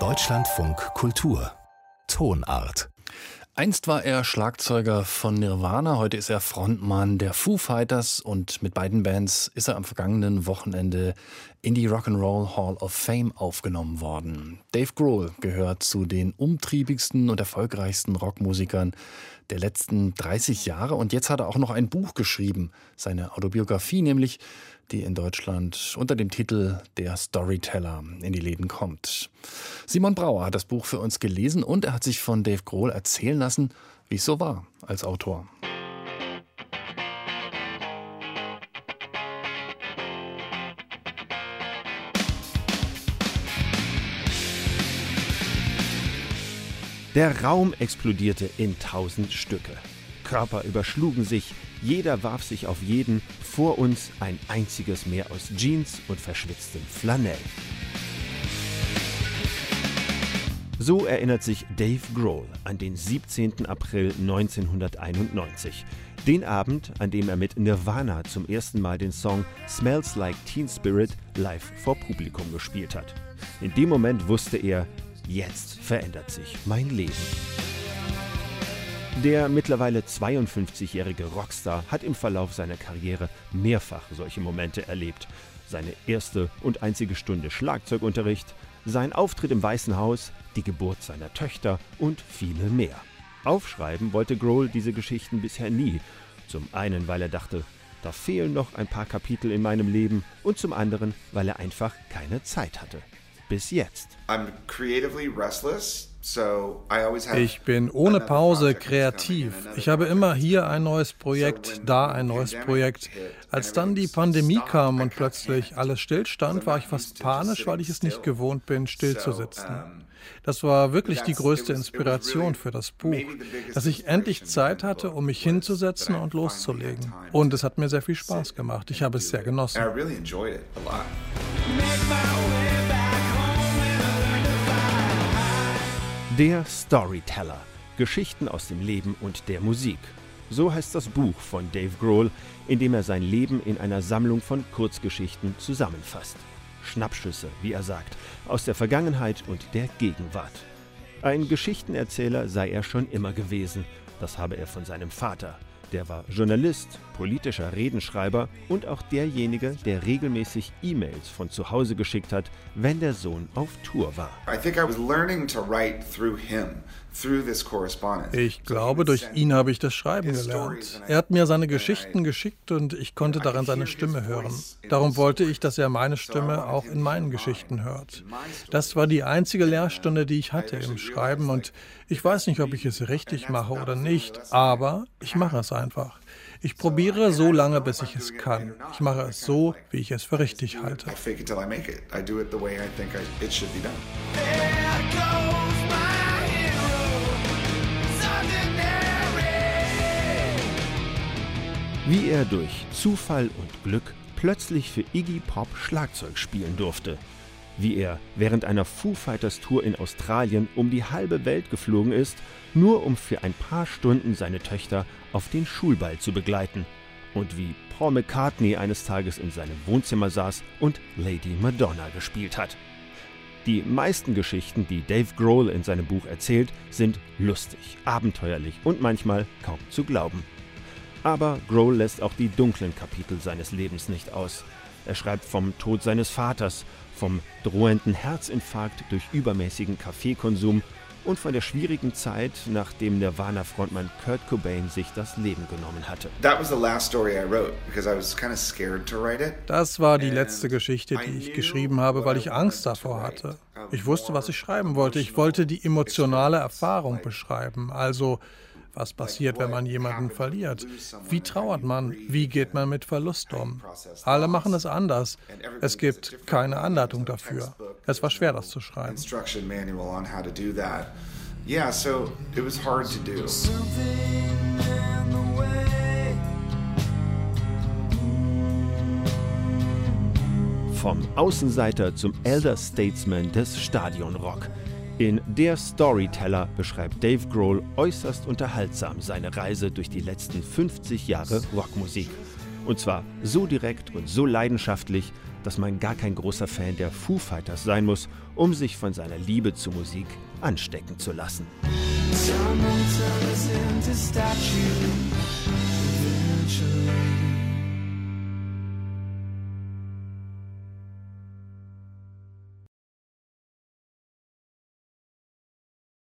Deutschlandfunk Kultur Tonart Einst war er Schlagzeuger von Nirvana, heute ist er Frontmann der Foo Fighters und mit beiden Bands ist er am vergangenen Wochenende in die Rock'n'Roll Hall of Fame aufgenommen worden. Dave Grohl gehört zu den umtriebigsten und erfolgreichsten Rockmusikern der letzten 30 Jahre und jetzt hat er auch noch ein Buch geschrieben, seine Autobiografie nämlich die in Deutschland unter dem Titel Der Storyteller in die Läden kommt. Simon Brauer hat das Buch für uns gelesen und er hat sich von Dave Grohl erzählen lassen, wie es so war als Autor. Der Raum explodierte in tausend Stücke. Körper überschlugen sich, jeder warf sich auf jeden, vor uns ein einziges Meer aus Jeans und verschwitztem Flanell. So erinnert sich Dave Grohl an den 17. April 1991. Den Abend, an dem er mit Nirvana zum ersten Mal den Song Smells Like Teen Spirit live vor Publikum gespielt hat. In dem Moment wusste er, jetzt verändert sich mein Leben. Der mittlerweile 52-jährige Rockstar hat im Verlauf seiner Karriere mehrfach solche Momente erlebt. Seine erste und einzige Stunde Schlagzeugunterricht, sein Auftritt im Weißen Haus, die Geburt seiner Töchter und viele mehr. Aufschreiben wollte Grohl diese Geschichten bisher nie. Zum einen, weil er dachte, da fehlen noch ein paar Kapitel in meinem Leben und zum anderen, weil er einfach keine Zeit hatte. Bis jetzt. I'm creatively restless ich bin ohne Pause kreativ. Ich habe immer hier ein neues Projekt, da ein neues Projekt. Als dann die Pandemie kam und plötzlich alles stillstand, war ich fast panisch, weil ich es nicht gewohnt bin, stillzusitzen. Das war wirklich die größte Inspiration für das Buch, dass ich endlich Zeit hatte, um mich hinzusetzen und loszulegen. Und es hat mir sehr viel Spaß gemacht. Ich habe es sehr genossen. Der Storyteller. Geschichten aus dem Leben und der Musik. So heißt das Buch von Dave Grohl, in dem er sein Leben in einer Sammlung von Kurzgeschichten zusammenfasst. Schnappschüsse, wie er sagt, aus der Vergangenheit und der Gegenwart. Ein Geschichtenerzähler sei er schon immer gewesen, das habe er von seinem Vater. Der war Journalist, politischer Redenschreiber und auch derjenige, der regelmäßig E-Mails von zu Hause geschickt hat, wenn der Sohn auf Tour war. I think I was learning to write through him. Ich glaube, durch ihn habe ich das Schreiben gelernt. Er hat mir seine Geschichten geschickt und ich konnte darin seine Stimme hören. Darum wollte ich, dass er meine Stimme auch in meinen Geschichten hört. Das war die einzige Lehrstunde, die ich hatte im Schreiben und ich weiß nicht, ob ich es richtig mache oder nicht, aber ich mache es einfach. Ich probiere so lange, bis ich es kann. Ich mache es so, wie ich es für richtig halte. Wie er durch Zufall und Glück plötzlich für Iggy Pop Schlagzeug spielen durfte, wie er während einer Foo Fighters Tour in Australien um die halbe Welt geflogen ist, nur um für ein paar Stunden seine Töchter auf den Schulball zu begleiten, und wie Paul McCartney eines Tages in seinem Wohnzimmer saß und Lady Madonna gespielt hat. Die meisten Geschichten, die Dave Grohl in seinem Buch erzählt, sind lustig, abenteuerlich und manchmal kaum zu glauben. Aber Grohl lässt auch die dunklen Kapitel seines Lebens nicht aus. Er schreibt vom Tod seines Vaters, vom drohenden Herzinfarkt durch übermäßigen Kaffeekonsum und von der schwierigen Zeit, nachdem Nirvana-Frontmann Kurt Cobain sich das Leben genommen hatte. Das war die letzte Geschichte, die ich geschrieben habe, weil ich Angst davor hatte. Ich wusste, was ich schreiben wollte. Ich wollte die emotionale Erfahrung beschreiben, also was passiert, wenn man jemanden verliert? Wie trauert man? Wie geht man mit Verlust um? Alle machen es anders. Es gibt keine Anleitung dafür. Es war schwer, das zu schreiben. Yeah, so it was hard to do. Vom Außenseiter zum Elder Statesman des Stadionrock. In Der Storyteller beschreibt Dave Grohl äußerst unterhaltsam seine Reise durch die letzten 50 Jahre Rockmusik. Und zwar so direkt und so leidenschaftlich, dass man gar kein großer Fan der Foo Fighters sein muss, um sich von seiner Liebe zur Musik anstecken zu lassen. Someone statue.